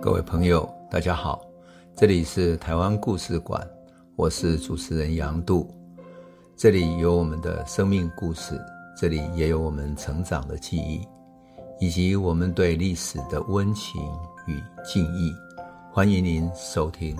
各位朋友，大家好，这里是台湾故事馆，我是主持人杨度，这里有我们的生命故事，这里也有我们成长的记忆，以及我们对历史的温情与敬意。欢迎您收听。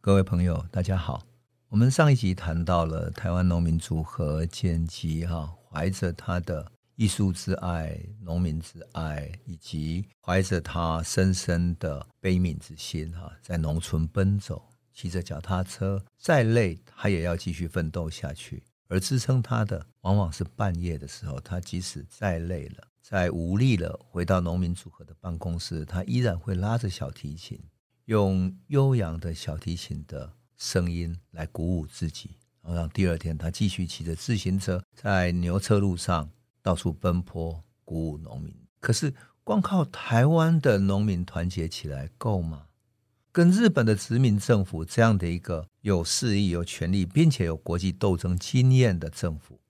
各位朋友，大家好，我们上一集谈到了台湾农民组合简吉哈，怀着他的。艺术之爱、农民之爱，以及怀着他深深的悲悯之心，哈，在农村奔走，骑着脚踏车，再累他也要继续奋斗下去。而支撑他的，往往是半夜的时候，他即使再累了、再无力了，回到农民组合的办公室，他依然会拉着小提琴，用悠扬的小提琴的声音来鼓舞自己，然后让第二天他继续骑着自行车在牛车路上。到处奔波，鼓舞农民。可是，光靠台湾的农民团结起来够吗？跟日本的殖民政府这样的一个有势力、有权力，并且有国际斗争经验的政府，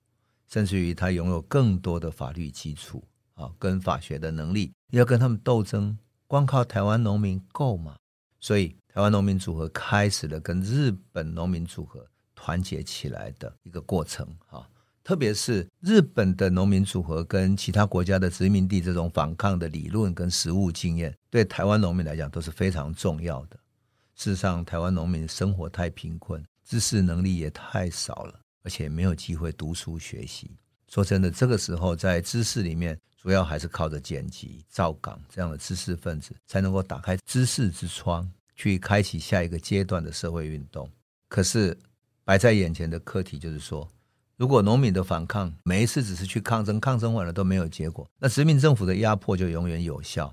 甚至于他拥有更多的法律基础啊，跟法学的能力，要跟他们斗争，光靠台湾农民够吗？所以，台湾农民组合开始了跟日本农民组合团结起来的一个过程啊。特别是日本的农民组合跟其他国家的殖民地这种反抗的理论跟实务经验，对台湾农民来讲都是非常重要的。事实上，台湾农民生活太贫困，知识能力也太少了，而且没有机会读书学习。说真的，这个时候在知识里面，主要还是靠着剪辑、造港这样的知识分子，才能够打开知识之窗，去开启下一个阶段的社会运动。可是摆在眼前的课题就是说，如果农民的反抗每一次只是去抗争，抗争完了都没有结果，那殖民政府的压迫就永远有效。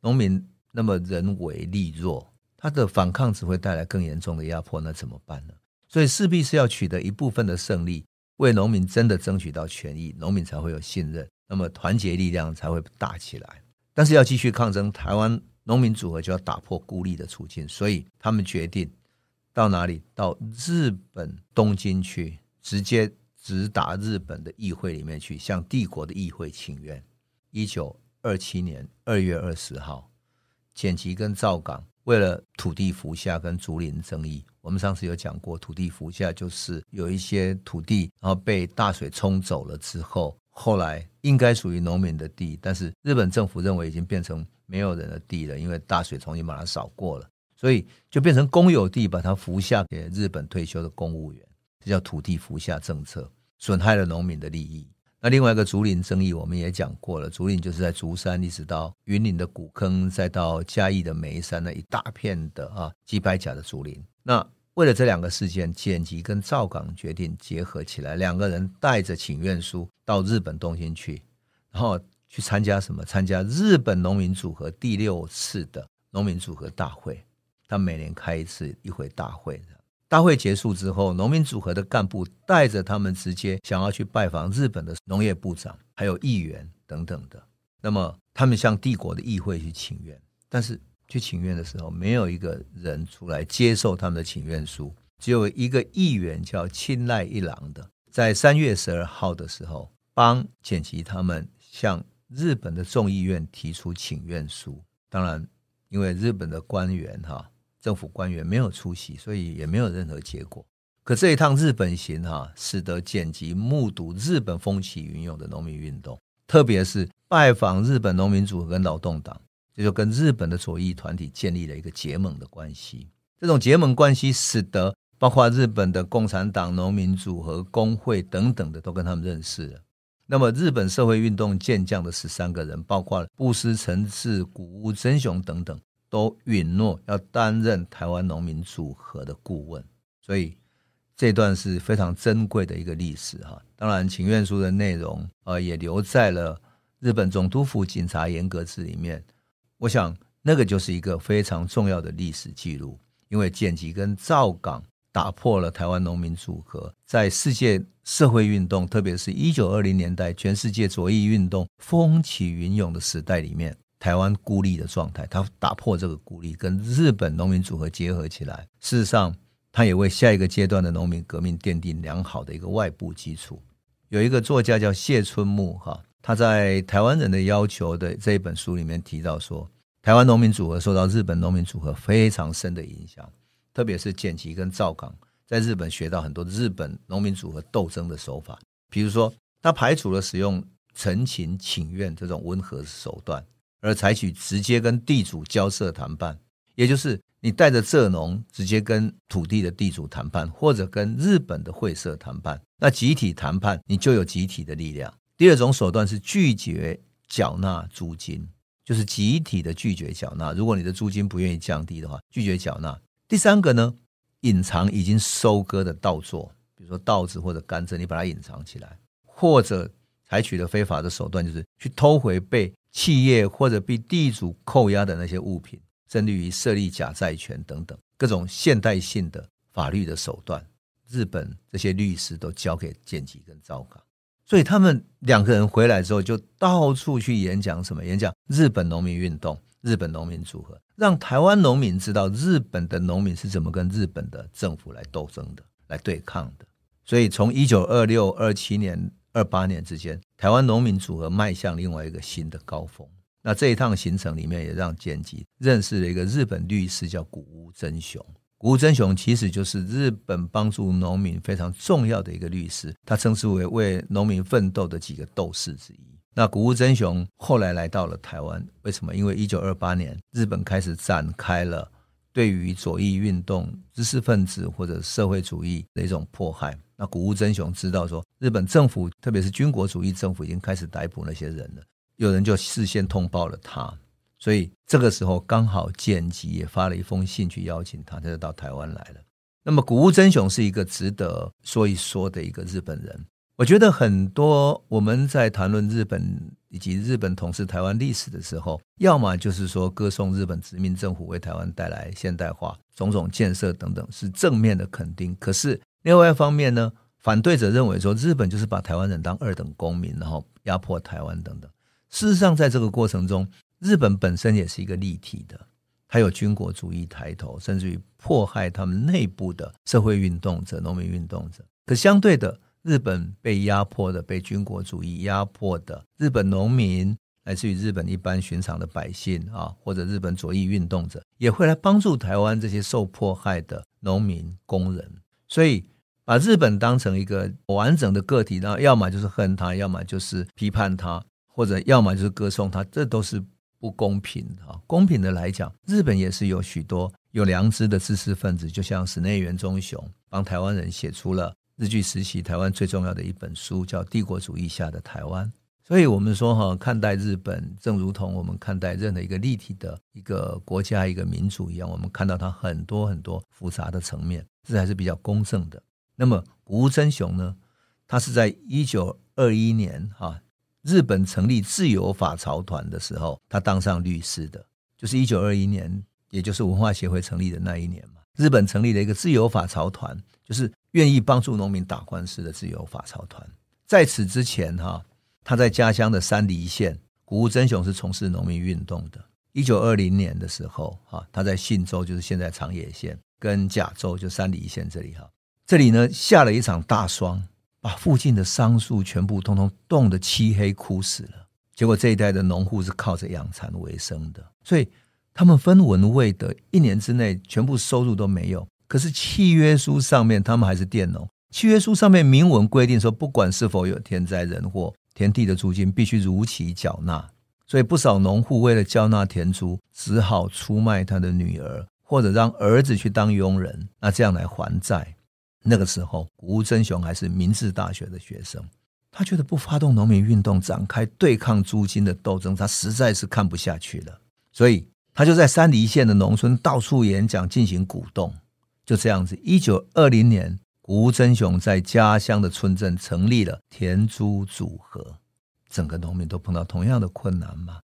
农民那么人为力弱，他的反抗只会带来更严重的压迫，那怎么办呢？所以势必是要取得一部分的胜利，为农民真的争取到权益，农民才会有信任，那么团结力量才会大起来。但是要继续抗争，台湾农民组合就要打破孤立的处境，所以他们决定到哪里？到日本东京去，直接。直达日本的议会里面去，向帝国的议会请愿。一九二七年二月二十号，简吉跟赵港为了土地服下跟竹林争议，我们上次有讲过，土地服下就是有一些土地，然后被大水冲走了之后，后来应该属于农民的地，但是日本政府认为已经变成没有人的地了，因为大水重新把它扫过了，所以就变成公有地，把它服下给日本退休的公务员。这叫土地服下政策，损害了农民的利益。那另外一个竹林争议，我们也讲过了，竹林就是在竹山一直到云林的古坑，再到嘉义的梅山那一大片的啊几百甲的竹林。那为了这两个事件，简吉跟赵港决定结合起来，两个人带着请愿书到日本东京去，然后去参加什么？参加日本农民组合第六次的农民组合大会。他每年开一次一回大会。大会结束之后，农民组合的干部带着他们直接想要去拜访日本的农业部长，还有议员等等的。那么他们向帝国的议会去请愿，但是去请愿的时候，没有一个人出来接受他们的请愿书，只有一个议员叫青睐一郎的，在三月十二号的时候，帮简吉他们向日本的众议院提出请愿书。当然，因为日本的官员哈。政府官员没有出席，所以也没有任何结果。可这一趟日本行哈，使得简吉目睹日本风起云涌的农民运动，特别是拜访日本农民组合跟劳动党，这就跟日本的左翼团体建立了一个结盟的关系。这种结盟关系使得包括日本的共产党、农民组合、工会等等的都跟他们认识了。那么日本社会运动健将的十三个人，包括布施诚志、谷屋真雄等等。都允诺要担任台湾农民组合的顾问，所以这段是非常珍贵的一个历史哈。当然，请愿书的内容呃也留在了日本总督府警察严格制里面。我想那个就是一个非常重要的历史记录，因为剪辑跟造港打破了台湾农民组合在世界社会运动，特别是一九二零年代全世界左翼运动风起云涌的时代里面。台湾孤立的状态，他打破这个孤立，跟日本农民组合结合起来。事实上，他也为下一个阶段的农民革命奠定良好的一个外部基础。有一个作家叫谢春木，哈，他在《台湾人的要求》的这一本书里面提到说，台湾农民组合受到日本农民组合非常深的影响，特别是简吉跟赵冈在日本学到很多日本农民组合斗争的手法，比如说他排除了使用陈情请愿这种温和手段，而采取直接跟地主交涉谈判，也就是。你带着蔗农直接跟土地的地主谈判，或者跟日本的会社谈判，那集体谈判你就有集体的力量。第二种手段是拒绝缴纳租金，就是集体的拒绝缴纳。如果你的租金不愿意降低的话，拒绝缴纳。第三个呢，隐藏已经收割的稻作，比如说稻子或者甘蔗，你把它隐藏起来，或者采取的非法的手段，就是去偷回被企业或者被地主扣押的那些物品。甚至于设立假债权等等各种现代性的法律的手段，日本这些律师都交给简吉跟赵冈，所以他们两个人回来之后就到处去演讲，什么演讲？日本农民运动、日本农民组合，让台湾农民知道日本的农民是怎么跟日本的政府来斗争的、来对抗的。所以从一九二六、二七年、二八年之间，台湾农民组合迈向另外一个新的高峰。那这一趟行程里面，也让简吉认识了一个日本律师，叫谷屋真雄。谷屋真雄其实就是日本帮助农民非常重要的一个律师，他称之为为农民奋斗的几个斗士之一。那谷屋真雄后来来到了台湾，为什么？因为一九二八年日本开始展开了对于左翼运动、知识分子或者社会主义的一种迫害。那谷物真雄知道说，日本政府特别是军国主义政府已经开始逮捕那些人了。有人就事先通报了他，所以这个时候刚好简吉也发了一封信去邀请他，他就到台湾来了。那么谷物真雄是一个值得说一说的一个日本人。我觉得很多我们在谈论日本以及日本统治台湾历史的时候，要么就是说歌颂日本殖民政府为台湾带来现代化、种种建设等等，是正面的肯定。可是另外一方面呢，反对者认为说日本就是把台湾人当二等公民，然后压迫台湾等等。事实上，在这个过程中，日本本身也是一个立体的，还有军国主义抬头，甚至于迫害他们内部的社会运动者、农民运动者。可相对的，日本被压迫的、被军国主义压迫的日本农民，来自于日本一般寻常的百姓啊，或者日本左翼运动者，也会来帮助台湾这些受迫害的农民工人。所以，把日本当成一个完整的个体，然后要么就是恨他，要么就是批判他。或者要么就是歌颂他，这都是不公平的啊！公平的来讲，日本也是有许多有良知的知识分子，就像室内元忠雄帮台湾人写出了日据时期台湾最重要的一本书，叫《帝国主义下的台湾》。所以，我们说哈，看待日本，正如同我们看待任何一个立体的一个国家、一个民族一样，我们看到它很多很多复杂的层面，这还是比较公正的。那么，谷屋真雄呢？他是在一九二一年哈。日本成立自由法曹团的时候，他当上律师的，就是一九二一年，也就是文化协会成立的那一年嘛。日本成立了一个自由法曹团，就是愿意帮助农民打官司的自由法曹团。在此之前，哈，他在家乡的山梨县，谷物真雄是从事农民运动的。一九二零年的时候，哈，他在信州，就是现在长野县跟甲州，就山梨县这里，哈，这里呢下了一场大霜。把附近的桑树全部通通冻得漆黑枯死了。结果这一带的农户是靠着养蚕为生的，所以他们分文未得，一年之内全部收入都没有。可是契约书上面，他们还是佃农。契约书上面明文规定说，不管是否有天灾人祸，田地的租金必须如期缴纳。所以不少农户为了交纳田租，只好出卖他的女儿，或者让儿子去当佣人，那这样来还债。那个时候，谷屋真雄还是明治大学的学生，他觉得不发动农民运动，展开对抗租金的斗争，他实在是看不下去了，所以他就在山梨县的农村到处演讲，进行鼓动。就这样子，一九二零年，谷屋真雄在家乡的村镇成立了田租组合，整个农民都碰到同样的困难嘛，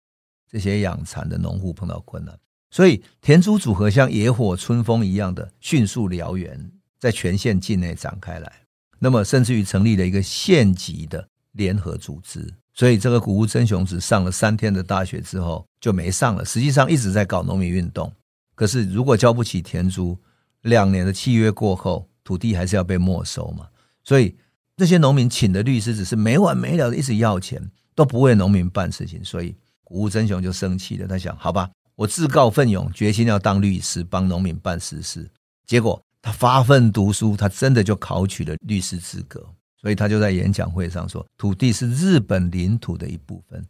这些养蚕的农户碰到困难，所以田租组合像野火春风一样的迅速燎原。在全县境内展开来，那么甚至于成立了一个县级的联合组织。所以这个谷屋真雄只上了三天的大学之后就没上了。实际上一直在搞农民运动。可是如果交不起田租，两年的契约过后，土地还是要被没收嘛。所以这些农民请的律师只是没完没了的一直要钱，都不为农民办事情，所以谷物真雄就生气了。他想，好吧，我自告奋勇，决心要当律师，帮农民办实事。结果他发奋读书，他真的就考取了律师资格。所以他就在演讲会上说：“土地是日本领土的一部分，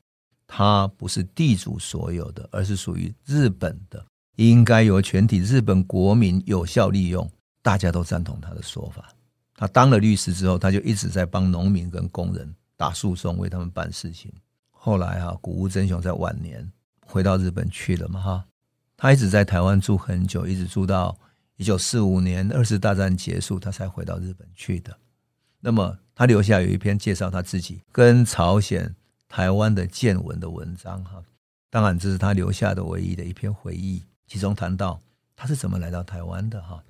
它不是地主所有的，而是属于日本的，应该由全体日本国民有效利用。”大家都赞同他的说法。他当了律师之后，他就一直在帮农民跟工人打诉讼，为他们办事情。后来哈，谷物真雄在晚年回到日本去了嘛哈，他一直在台湾住很久，一直住到一九四五年二次大战结束，他才回到日本去的。那么他留下有一篇介绍他自己跟朝鲜、台湾的见闻的文章哈，当然这是他留下的唯一的一篇回忆，其中谈到他是怎么来到台湾的哈，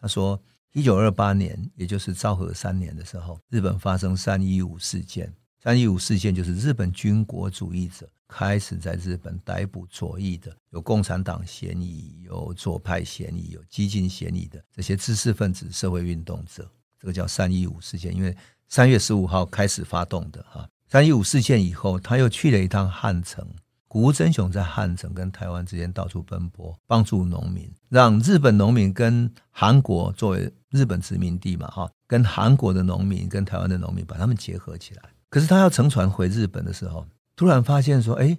他说。一九二八年，也就是昭和三年的时候，日本发生三一五事件。三一五事件就是日本军国主义者开始在日本逮捕左翼的，有共产党嫌疑、有左派嫌疑、有激进嫌疑的这些知识分子、社会运动者。这个叫三一五事件，因为三月十五号开始发动的哈。三一五事件以后，他又去了一趟汉城。谷真雄在汉城跟台湾之间到处奔波，帮助农民，让日本农民跟韩国作为日本殖民地嘛，哈，跟韩国的农民跟台湾的农民把他们结合起来。可是他要乘船回日本的时候，突然发现说，哎，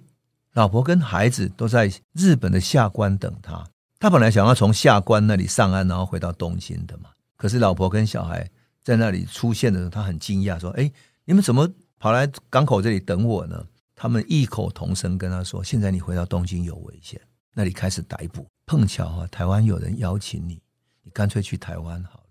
老婆跟孩子都在日本的下关等他。他本来想要从下关那里上岸，然后回到东京的嘛。可是老婆跟小孩在那里出现的时候，他很惊讶，说，哎，你们怎么跑来港口这里等我呢？他们异口同声跟他说：“现在你回到东京有危险，那里开始逮捕。碰巧啊，台湾有人邀请你，你干脆去台湾好了。”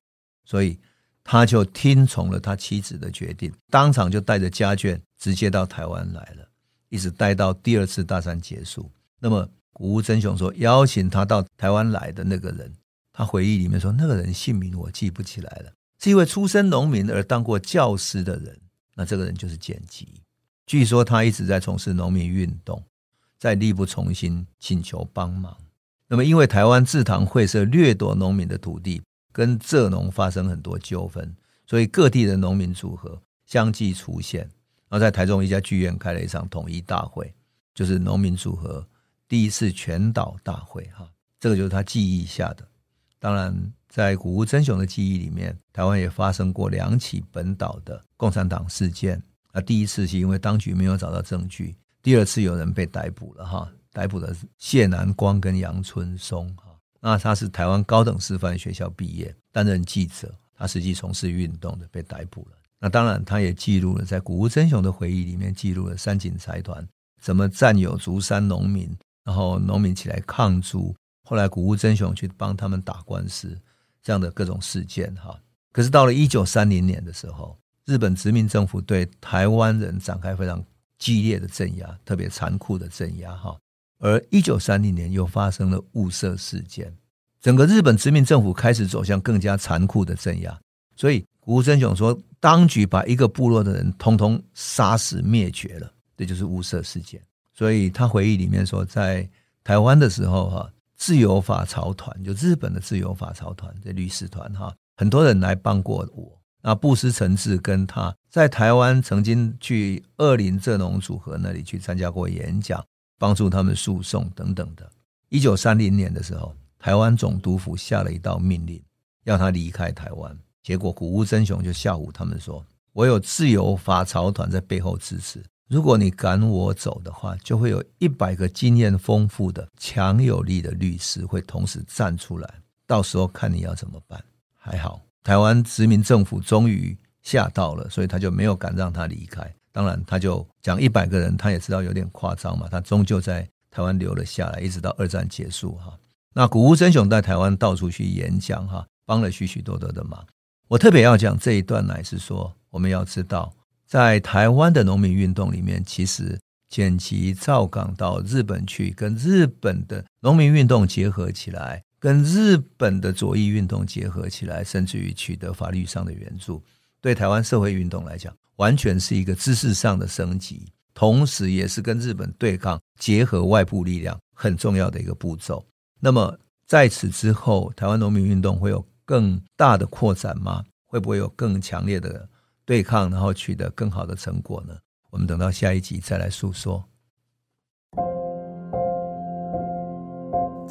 所以他就听从了他妻子的决定，当场就带着家眷直接到台湾来了，一直待到第二次大战结束。那么谷物真雄说，邀请他到台湾来的那个人，他回忆里面说，那个人姓名我记不起来了，是一位出身农民而当过教师的人。那这个人就是剪辑。据说他一直在从事农民运动，在力不从心，请求帮忙。那么，因为台湾制糖会社掠夺农民的土地，跟蔗农发生很多纠纷，所以各地的农民组合相继出现。然后在台中一家剧院开了一场统一大会，就是农民组合第一次全岛大会。哈，这个就是他记忆下的。当然，在谷物真雄的记忆里面，台湾也发生过两起本岛的共产党事件。那第一次是因为当局没有找到证据，第二次有人被逮捕了哈，逮捕的是谢南光跟杨春松哈。那他是台湾高等师范学校毕业，担任记者，他实际从事运动的被逮捕了。那当然，他也记录了在谷物真雄的回忆里面记录了三井财团怎么占有竹山农民，然后农民起来抗租，后来谷物真雄去帮他们打官司这样的各种事件哈。可是到了一九三零年的时候。日本殖民政府对台湾人展开非常激烈的镇压，特别残酷的镇压哈。而一九三零年又发生了雾社事件，整个日本殖民政府开始走向更加残酷的镇压。所以谷物真雄说，当局把一个部落的人通通杀死灭绝了，这就是雾社事件。所以他回忆里面说，在台湾的时候哈，自由法曹团就日本的自由法曹团这律师团哈，很多人来帮过我。那布施诚志跟他在台湾曾经去二林蔗农组合那里去参加过演讲，帮助他们诉讼等等的。一九三零年的时候，台湾总督府下了一道命令，要他离开台湾。结果谷物真雄就吓唬他们说：“我有自由法曹团在背后支持，如果你赶我走的话，就会有一百个经验丰富的强有力的律师会同时站出来，到时候看你要怎么办。”还好。台湾殖民政府终于吓到了，所以他就没有敢让他离开。当然，他就讲一百个人，他也知道有点夸张嘛。他终究在台湾留了下来，一直到二战结束哈。那谷物真雄在台湾到处去演讲哈，帮了许许多多的忙。我特别要讲这一段，乃是说我们要知道，在台湾的农民运动里面，其实剪辑造港到日本去，跟日本的农民运动结合起来。跟日本的左翼运动结合起来，甚至于取得法律上的援助，对台湾社会运动来讲，完全是一个知识上的升级，同时也是跟日本对抗结合外部力量很重要的一个步骤。那么在此之后，台湾农民运动会有更大的扩展吗？会不会有更强烈的对抗，然后取得更好的成果呢？我们等到下一集再来诉说。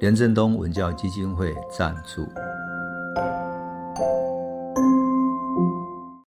连震东文教基金会赞助。